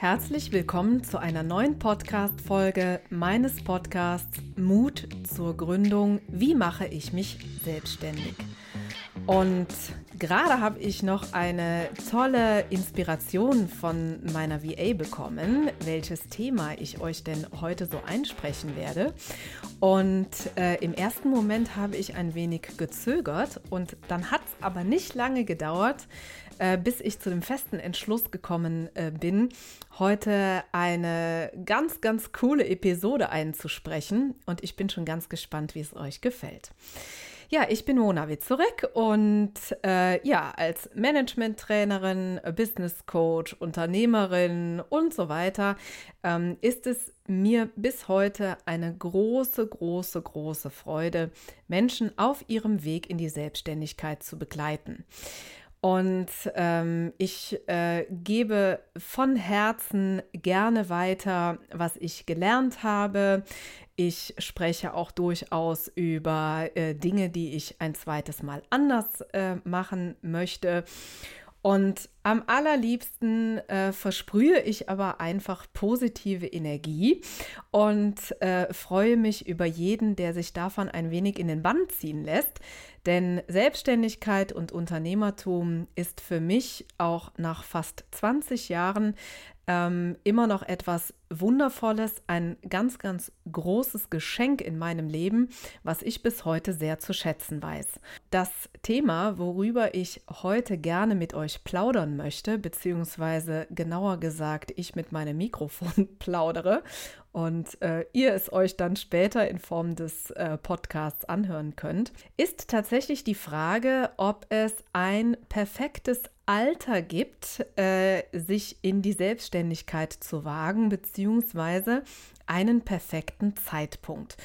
Herzlich willkommen zu einer neuen Podcast-Folge meines Podcasts Mut zur Gründung. Wie mache ich mich selbstständig? Und gerade habe ich noch eine tolle Inspiration von meiner VA bekommen, welches Thema ich euch denn heute so einsprechen werde. Und äh, im ersten Moment habe ich ein wenig gezögert und dann hat es aber nicht lange gedauert, äh, bis ich zu dem festen Entschluss gekommen äh, bin, heute eine ganz, ganz coole Episode einzusprechen. Und ich bin schon ganz gespannt, wie es euch gefällt. Ja, ich bin Mona Witzurek und äh, ja, als Management-Trainerin, Business Coach, Unternehmerin und so weiter ähm, ist es mir bis heute eine große, große, große Freude, Menschen auf ihrem Weg in die Selbstständigkeit zu begleiten. Und ähm, ich äh, gebe von Herzen gerne weiter, was ich gelernt habe. Ich spreche auch durchaus über äh, Dinge, die ich ein zweites Mal anders äh, machen möchte. Und am allerliebsten äh, versprühe ich aber einfach positive Energie und äh, freue mich über jeden, der sich davon ein wenig in den Bann ziehen lässt. Denn Selbstständigkeit und Unternehmertum ist für mich auch nach fast 20 Jahren ähm, immer noch etwas Wundervolles, ein ganz, ganz großes Geschenk in meinem Leben, was ich bis heute sehr zu schätzen weiß. Das Thema, worüber ich heute gerne mit euch plaudern möchte, beziehungsweise genauer gesagt, ich mit meinem Mikrofon plaudere und äh, ihr es euch dann später in Form des äh, Podcasts anhören könnt, ist tatsächlich die Frage, ob es ein perfektes Alter gibt, äh, sich in die Selbstständigkeit zu wagen, beziehungsweise einen perfekten Zeitpunkt.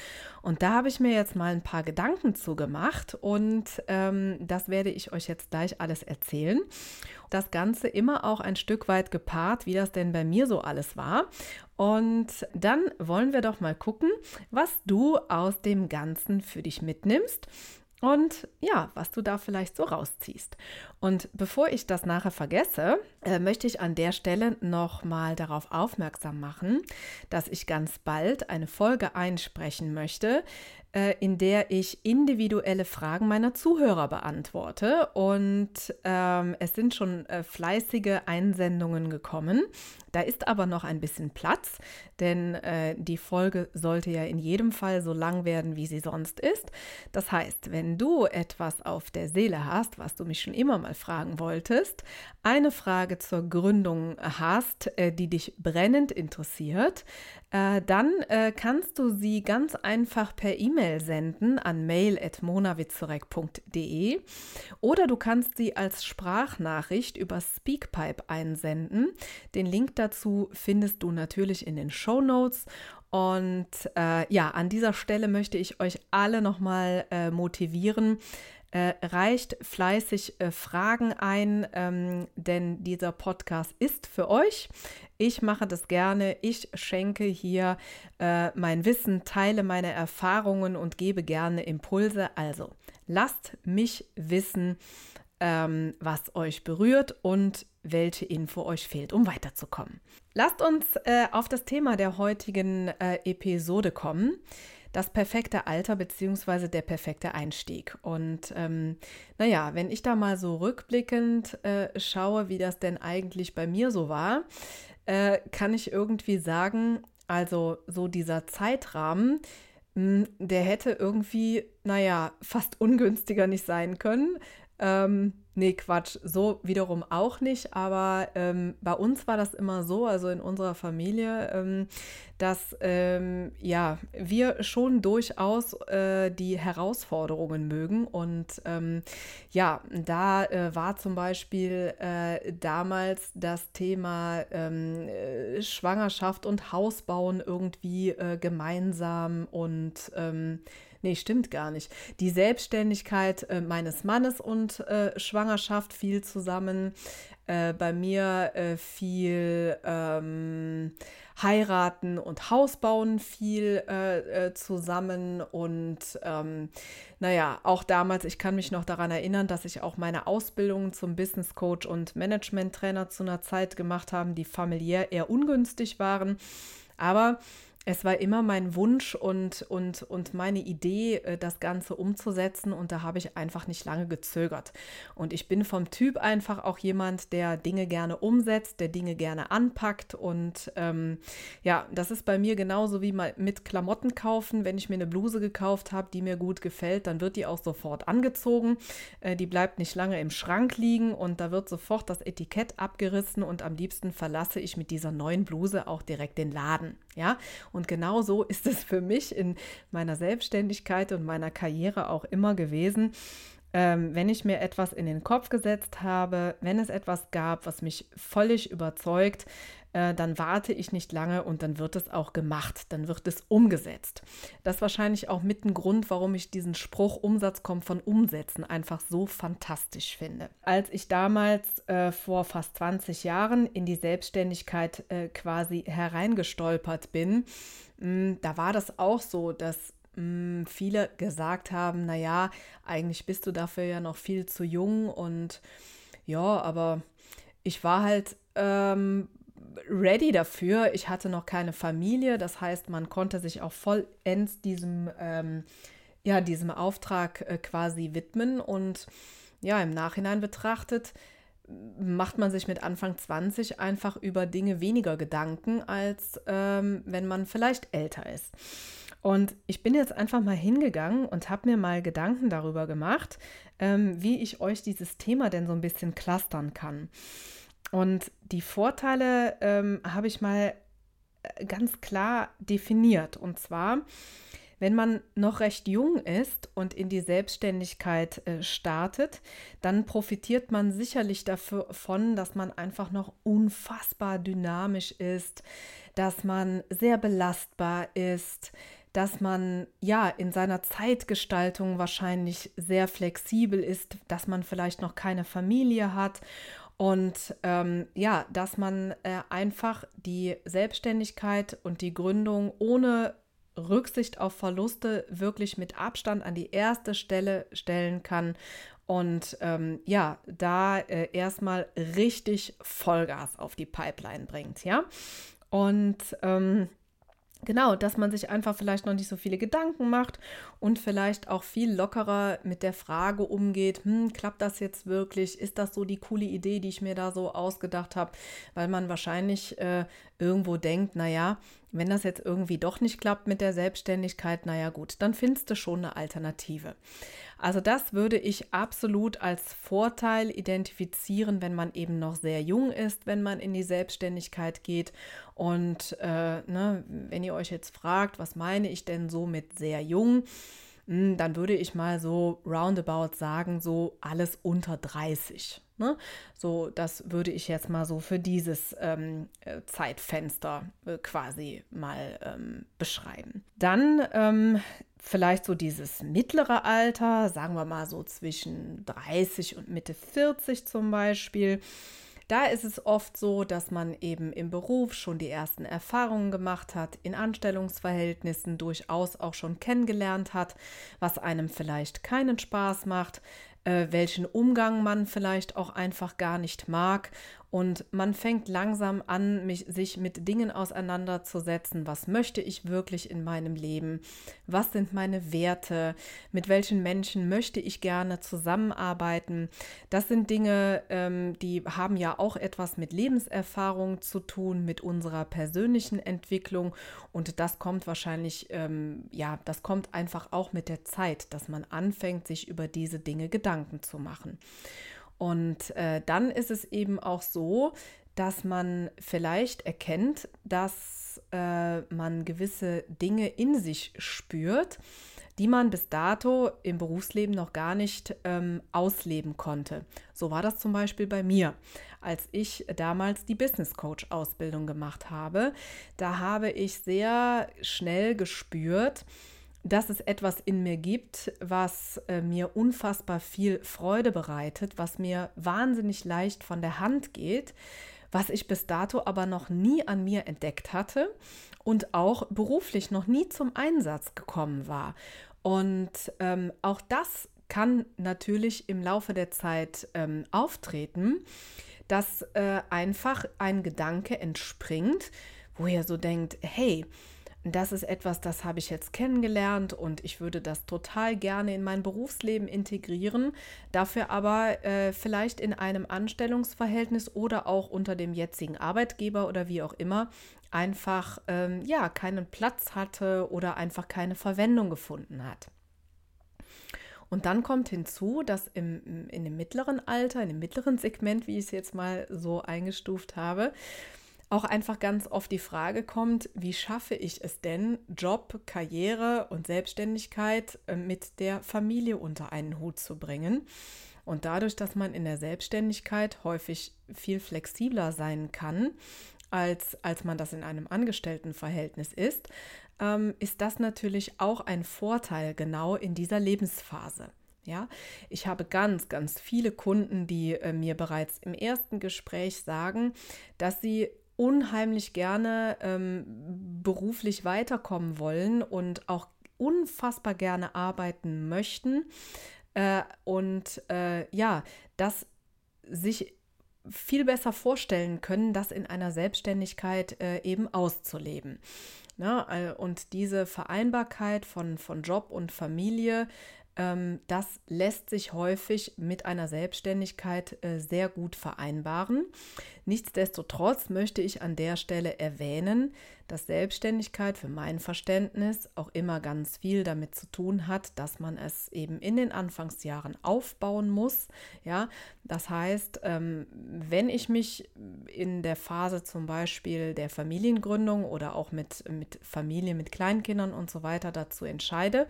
Und da habe ich mir jetzt mal ein paar Gedanken zu gemacht und ähm, das werde ich euch jetzt gleich alles erzählen. Das Ganze immer auch ein Stück weit gepaart, wie das denn bei mir so alles war. Und dann wollen wir doch mal gucken, was du aus dem Ganzen für dich mitnimmst und ja, was du da vielleicht so rausziehst. Und bevor ich das nachher vergesse, äh, möchte ich an der Stelle noch mal darauf aufmerksam machen, dass ich ganz bald eine Folge einsprechen möchte, in der ich individuelle Fragen meiner Zuhörer beantworte. Und ähm, es sind schon äh, fleißige Einsendungen gekommen. Da ist aber noch ein bisschen Platz, denn äh, die Folge sollte ja in jedem Fall so lang werden, wie sie sonst ist. Das heißt, wenn du etwas auf der Seele hast, was du mich schon immer mal fragen wolltest, eine Frage zur Gründung hast, äh, die dich brennend interessiert, äh, dann äh, kannst du sie ganz einfach per E-Mail senden an mail.monawitzorek.de oder du kannst sie als Sprachnachricht über Speakpipe einsenden. Den Link dazu findest du natürlich in den Show Notes. Und äh, ja, an dieser Stelle möchte ich euch alle nochmal äh, motivieren. Äh, reicht fleißig äh, Fragen ein, ähm, denn dieser Podcast ist für euch. Ich mache das gerne. Ich schenke hier äh, mein Wissen, teile meine Erfahrungen und gebe gerne Impulse. Also lasst mich wissen, ähm, was euch berührt und welche Info euch fehlt, um weiterzukommen. Lasst uns äh, auf das Thema der heutigen äh, Episode kommen. Das perfekte Alter bzw. der perfekte Einstieg. Und ähm, naja, wenn ich da mal so rückblickend äh, schaue, wie das denn eigentlich bei mir so war, äh, kann ich irgendwie sagen, also so dieser Zeitrahmen, hm, der hätte irgendwie, naja, fast ungünstiger nicht sein können. Ähm, nee, Quatsch, so wiederum auch nicht, aber ähm, bei uns war das immer so, also in unserer Familie, ähm, dass ähm, ja, wir schon durchaus äh, die Herausforderungen mögen und ähm, ja, da äh, war zum Beispiel äh, damals das Thema ähm, äh, Schwangerschaft und Hausbauen irgendwie äh, gemeinsam und Nee, stimmt gar nicht. Die Selbstständigkeit äh, meines Mannes und äh, Schwangerschaft fiel zusammen. Äh, bei mir äh, viel ähm, Heiraten und Hausbauen fiel äh, äh, zusammen. Und ähm, naja, auch damals, ich kann mich noch daran erinnern, dass ich auch meine Ausbildung zum Business Coach und Management Trainer zu einer Zeit gemacht habe, die familiär eher ungünstig waren. Aber es war immer mein Wunsch und, und, und meine Idee, äh, das Ganze umzusetzen. Und da habe ich einfach nicht lange gezögert. Und ich bin vom Typ einfach auch jemand, der Dinge gerne umsetzt, der Dinge gerne anpackt. Und ähm, ja, das ist bei mir genauso wie mit Klamotten kaufen. Wenn ich mir eine Bluse gekauft habe, die mir gut gefällt, dann wird die auch sofort angezogen. Äh, die bleibt nicht lange im Schrank liegen und da wird sofort das Etikett abgerissen. Und am liebsten verlasse ich mit dieser neuen Bluse auch direkt den Laden. Ja, und genau so ist es für mich in meiner Selbstständigkeit und meiner Karriere auch immer gewesen. Ähm, wenn ich mir etwas in den Kopf gesetzt habe, wenn es etwas gab, was mich völlig überzeugt, äh, dann warte ich nicht lange und dann wird es auch gemacht, dann wird es umgesetzt. Das ist wahrscheinlich auch mit ein Grund, warum ich diesen Spruch Umsatz kommt von Umsetzen einfach so fantastisch finde. Als ich damals äh, vor fast 20 Jahren in die Selbstständigkeit äh, quasi hereingestolpert bin, mh, mm, da war das auch so, dass mm, viele gesagt haben, naja, eigentlich bist du dafür ja noch viel zu jung und ja, aber ich war halt ähm, ready dafür. Ich hatte noch keine Familie, das heißt, man konnte sich auch vollends diesem, ähm, ja, diesem Auftrag äh, quasi widmen und ja, im Nachhinein betrachtet macht man sich mit Anfang 20 einfach über Dinge weniger Gedanken, als ähm, wenn man vielleicht älter ist. Und ich bin jetzt einfach mal hingegangen und habe mir mal Gedanken darüber gemacht, ähm, wie ich euch dieses Thema denn so ein bisschen clustern kann. Und die Vorteile ähm, habe ich mal äh, ganz klar definiert. Und zwar, wenn man noch recht jung ist und in die Selbstständigkeit äh, startet, dann profitiert man sicherlich davon, dass man einfach noch unfassbar dynamisch ist, dass man sehr belastbar ist, dass man ja in seiner Zeitgestaltung wahrscheinlich sehr flexibel ist, dass man vielleicht noch keine Familie hat und ähm, ja, dass man äh, einfach die Selbstständigkeit und die Gründung ohne Rücksicht auf Verluste wirklich mit Abstand an die erste Stelle stellen kann und ähm, ja, da äh, erstmal richtig Vollgas auf die Pipeline bringt, ja. Und ähm, Genau, dass man sich einfach vielleicht noch nicht so viele Gedanken macht und vielleicht auch viel lockerer mit der Frage umgeht, hm, klappt das jetzt wirklich? Ist das so die coole Idee, die ich mir da so ausgedacht habe? Weil man wahrscheinlich äh, irgendwo denkt, naja, wenn das jetzt irgendwie doch nicht klappt mit der Selbstständigkeit, naja gut, dann findest du schon eine Alternative. Also das würde ich absolut als Vorteil identifizieren, wenn man eben noch sehr jung ist, wenn man in die Selbstständigkeit geht. Und äh, ne, wenn ihr euch jetzt fragt, was meine ich denn so mit sehr jung? Hm, dann würde ich mal so roundabout sagen, so alles unter 30. Ne? So, das würde ich jetzt mal so für dieses ähm, äh, Zeitfenster äh, quasi mal ähm, beschreiben. Dann ähm, vielleicht so dieses mittlere Alter, sagen wir mal so zwischen 30 und Mitte 40 zum Beispiel. Da ist es oft so, dass man eben im Beruf schon die ersten Erfahrungen gemacht hat, in Anstellungsverhältnissen durchaus auch schon kennengelernt hat, was einem vielleicht keinen Spaß macht, äh, welchen Umgang man vielleicht auch einfach gar nicht mag. Und man fängt langsam an, mich, sich mit Dingen auseinanderzusetzen. Was möchte ich wirklich in meinem Leben? Was sind meine Werte? Mit welchen Menschen möchte ich gerne zusammenarbeiten? Das sind Dinge, ähm, die haben ja auch etwas mit Lebenserfahrung zu tun, mit unserer persönlichen Entwicklung. Und das kommt wahrscheinlich, ähm, ja, das kommt einfach auch mit der Zeit, dass man anfängt, sich über diese Dinge Gedanken zu machen. Und äh, dann ist es eben auch so, dass man vielleicht erkennt, dass äh, man gewisse Dinge in sich spürt, die man bis dato im Berufsleben noch gar nicht ähm, ausleben konnte. So war das zum Beispiel bei mir, als ich damals die Business Coach Ausbildung gemacht habe. Da habe ich sehr schnell gespürt, dass es etwas in mir gibt, was äh, mir unfassbar viel Freude bereitet, was mir wahnsinnig leicht von der Hand geht, was ich bis dato aber noch nie an mir entdeckt hatte und auch beruflich noch nie zum Einsatz gekommen war. Und ähm, auch das kann natürlich im Laufe der Zeit ähm, auftreten, dass äh, einfach ein Gedanke entspringt, wo ihr so denkt, hey, das ist etwas, das habe ich jetzt kennengelernt und ich würde das total gerne in mein Berufsleben integrieren, dafür aber äh, vielleicht in einem Anstellungsverhältnis oder auch unter dem jetzigen Arbeitgeber oder wie auch immer einfach ähm, ja keinen Platz hatte oder einfach keine Verwendung gefunden hat. Und dann kommt hinzu, dass im, in dem mittleren Alter, in dem mittleren Segment, wie ich es jetzt mal so eingestuft habe, auch einfach ganz oft die Frage kommt, wie schaffe ich es denn, Job, Karriere und Selbstständigkeit äh, mit der Familie unter einen Hut zu bringen. Und dadurch, dass man in der Selbstständigkeit häufig viel flexibler sein kann, als, als man das in einem Angestelltenverhältnis ist, ähm, ist das natürlich auch ein Vorteil genau in dieser Lebensphase. Ja, ich habe ganz, ganz viele Kunden, die äh, mir bereits im ersten Gespräch sagen, dass sie unheimlich gerne ähm, beruflich weiterkommen wollen und auch unfassbar gerne arbeiten möchten. Äh, und äh, ja, das sich viel besser vorstellen können, das in einer Selbstständigkeit äh, eben auszuleben. Na, ne, und diese Vereinbarkeit von, von Job und Familie das lässt sich häufig mit einer Selbstständigkeit äh, sehr gut vereinbaren. Nichtsdestotrotz möchte ich an der Stelle erwähnen, dass Selbstständigkeit für mein Verständnis auch immer ganz viel damit zu tun hat, dass man es eben in den Anfangsjahren aufbauen muss. Ja, das heißt, ähm, wenn ich mich in der Phase zum Beispiel der Familiengründung oder auch mit, mit Familie, mit Kleinkindern und so weiter dazu entscheide,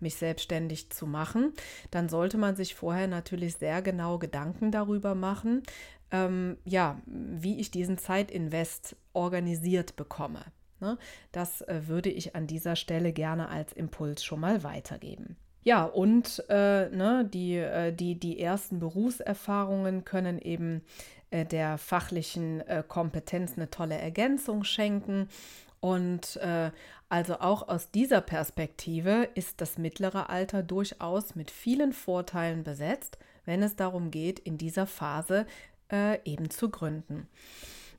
mich selbstständig zu machen, dann sollte man sich vorher natürlich sehr genau Gedanken darüber machen, ähm, ja, wie ich diesen Zeitinvest organisiert bekomme. Ne? Das äh, würde ich an dieser Stelle gerne als Impuls schon mal weitergeben. Ja, und äh, ne, die, äh, die, die ersten Berufserfahrungen können eben äh, der fachlichen äh, Kompetenz eine tolle Ergänzung schenken. Und äh, also auch aus dieser Perspektive ist das mittlere Alter durchaus mit vielen Vorteilen besetzt, wenn es darum geht, in dieser Phase eben zu gründen.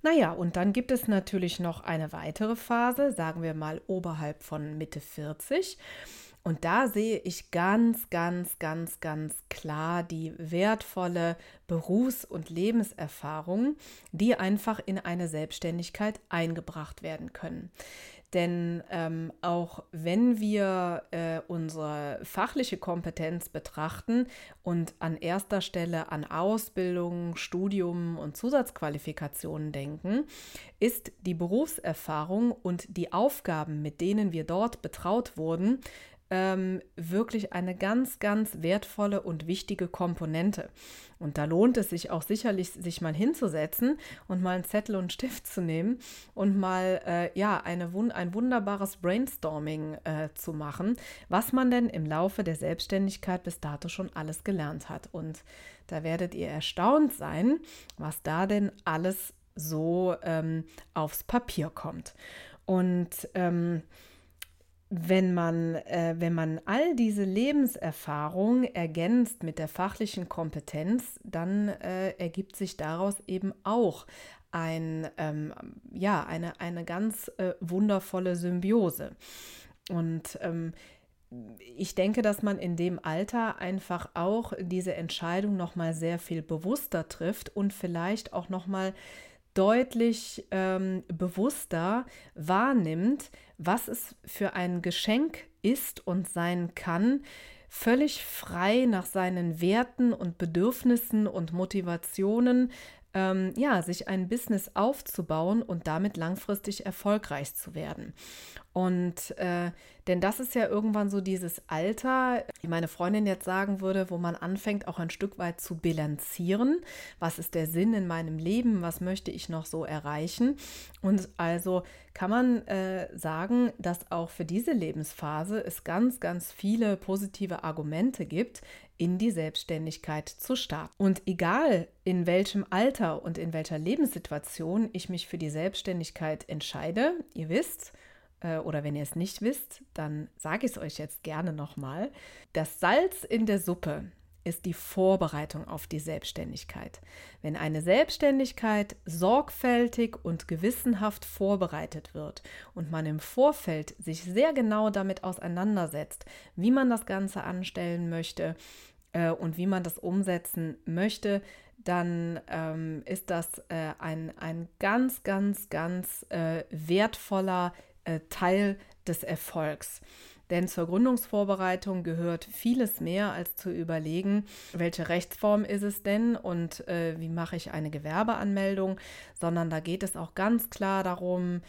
Naja, und dann gibt es natürlich noch eine weitere Phase, sagen wir mal oberhalb von Mitte 40. Und da sehe ich ganz, ganz, ganz, ganz klar die wertvolle Berufs- und Lebenserfahrung, die einfach in eine Selbstständigkeit eingebracht werden können. Denn ähm, auch wenn wir äh, unsere fachliche Kompetenz betrachten und an erster Stelle an Ausbildung, Studium und Zusatzqualifikationen denken, ist die Berufserfahrung und die Aufgaben, mit denen wir dort betraut wurden, ähm, wirklich eine ganz, ganz wertvolle und wichtige Komponente. Und da lohnt es sich auch sicherlich, sich mal hinzusetzen und mal einen Zettel und einen Stift zu nehmen und mal äh, ja eine, ein wunderbares Brainstorming äh, zu machen, was man denn im Laufe der Selbstständigkeit bis dato schon alles gelernt hat. Und da werdet ihr erstaunt sein, was da denn alles so ähm, aufs Papier kommt. Und ähm, wenn man, äh, wenn man all diese Lebenserfahrung ergänzt mit der fachlichen Kompetenz, dann äh, ergibt sich daraus eben auch ein, ähm, ja, eine, eine ganz äh, wundervolle Symbiose. Und ähm, ich denke, dass man in dem Alter einfach auch diese Entscheidung noch mal sehr viel bewusster trifft und vielleicht auch noch mal deutlich ähm, bewusster wahrnimmt, was es für ein Geschenk ist und sein kann, völlig frei nach seinen Werten und Bedürfnissen und Motivationen ähm, ja, sich ein Business aufzubauen und damit langfristig erfolgreich zu werden. Und äh, denn das ist ja irgendwann so dieses Alter, wie meine Freundin jetzt sagen würde, wo man anfängt auch ein Stück weit zu bilanzieren. Was ist der Sinn in meinem Leben? Was möchte ich noch so erreichen? Und also kann man äh, sagen, dass auch für diese Lebensphase es ganz, ganz viele positive Argumente gibt, in die Selbstständigkeit zu starten. Und egal in welchem Alter und in welcher Lebenssituation ich mich für die Selbstständigkeit entscheide, ihr wisst, äh, oder wenn ihr es nicht wisst, dann sage ich es euch jetzt gerne nochmal. Das Salz in der Suppe ist die Vorbereitung auf die Selbstständigkeit. Wenn eine Selbstständigkeit sorgfältig und gewissenhaft vorbereitet wird und man im Vorfeld sich sehr genau damit auseinandersetzt, wie man das Ganze anstellen möchte äh, und wie man das umsetzen möchte, dann ähm, ist das äh, ein, ein ganz, ganz, ganz äh, wertvoller äh, Teil des Erfolgs. Denn zur Gründungsvorbereitung gehört vieles mehr als zu überlegen, welche Rechtsform ist es denn und äh, wie mache ich eine Gewerbeanmeldung, sondern da geht es auch ganz klar darum,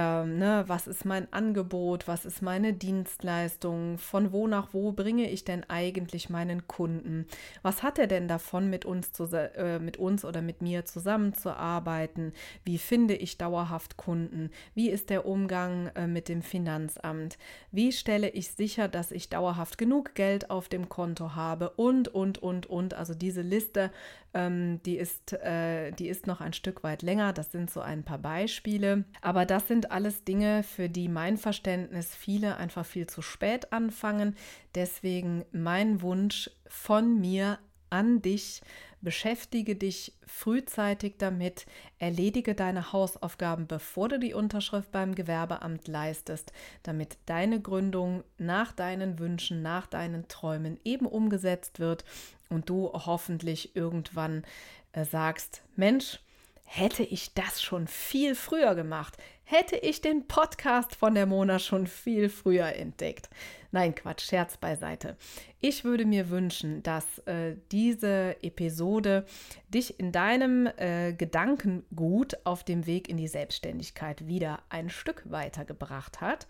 ähm, ne, was ist mein Angebot, was ist meine Dienstleistung, von wo nach wo bringe ich denn eigentlich meinen Kunden, was hat er denn davon, mit uns, zu, äh, mit uns oder mit mir zusammenzuarbeiten, wie finde ich dauerhaft Kunden, wie ist der Umgang äh, mit dem Finanzamt, wie stelle ich sicher, dass ich dauerhaft genug Geld auf dem Konto habe? Und, und, und, und, also diese Liste, ähm, die, ist, äh, die ist noch ein Stück weit länger, das sind so ein paar Beispiele, aber das sind sind alles Dinge, für die mein Verständnis viele einfach viel zu spät anfangen. Deswegen mein Wunsch von mir an dich, beschäftige dich frühzeitig damit, erledige deine Hausaufgaben, bevor du die Unterschrift beim Gewerbeamt leistest, damit deine Gründung nach deinen Wünschen, nach deinen Träumen eben umgesetzt wird und du hoffentlich irgendwann äh, sagst, Mensch, hätte ich das schon viel früher gemacht, hätte ich den Podcast von der Mona schon viel früher entdeckt. Nein, Quatsch, Scherz beiseite. Ich würde mir wünschen, dass äh, diese Episode dich in deinem äh, Gedankengut auf dem Weg in die Selbstständigkeit wieder ein Stück weitergebracht hat.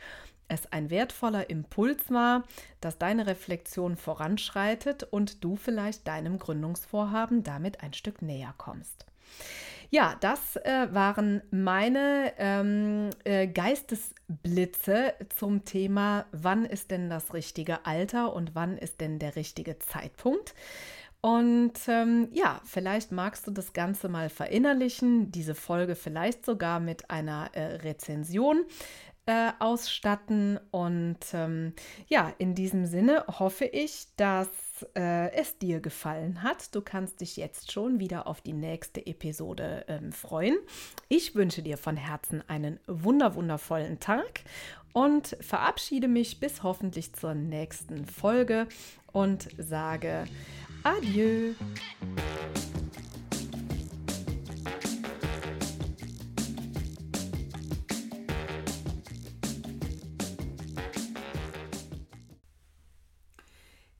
Es ein wertvoller Impuls war, dass deine Reflexion voranschreitet und du vielleicht deinem Gründungsvorhaben damit ein Stück näher kommst. Ja, das äh, waren meine ähm, äh, Geistesblitze zum Thema, wann ist denn das richtige Alter und wann ist denn der richtige Zeitpunkt. Und ähm, ja, vielleicht magst du das Ganze mal verinnerlichen, diese Folge vielleicht sogar mit einer äh, Rezension äh, ausstatten. Und ähm, ja, in diesem Sinne hoffe ich, dass äh, es dir gefallen hat. Du kannst dich jetzt schon wieder auf die nächste Episode ähm, freuen. Ich wünsche dir von Herzen einen wunder wundervollen Tag und verabschiede mich bis hoffentlich zur nächsten Folge und sage Adieu.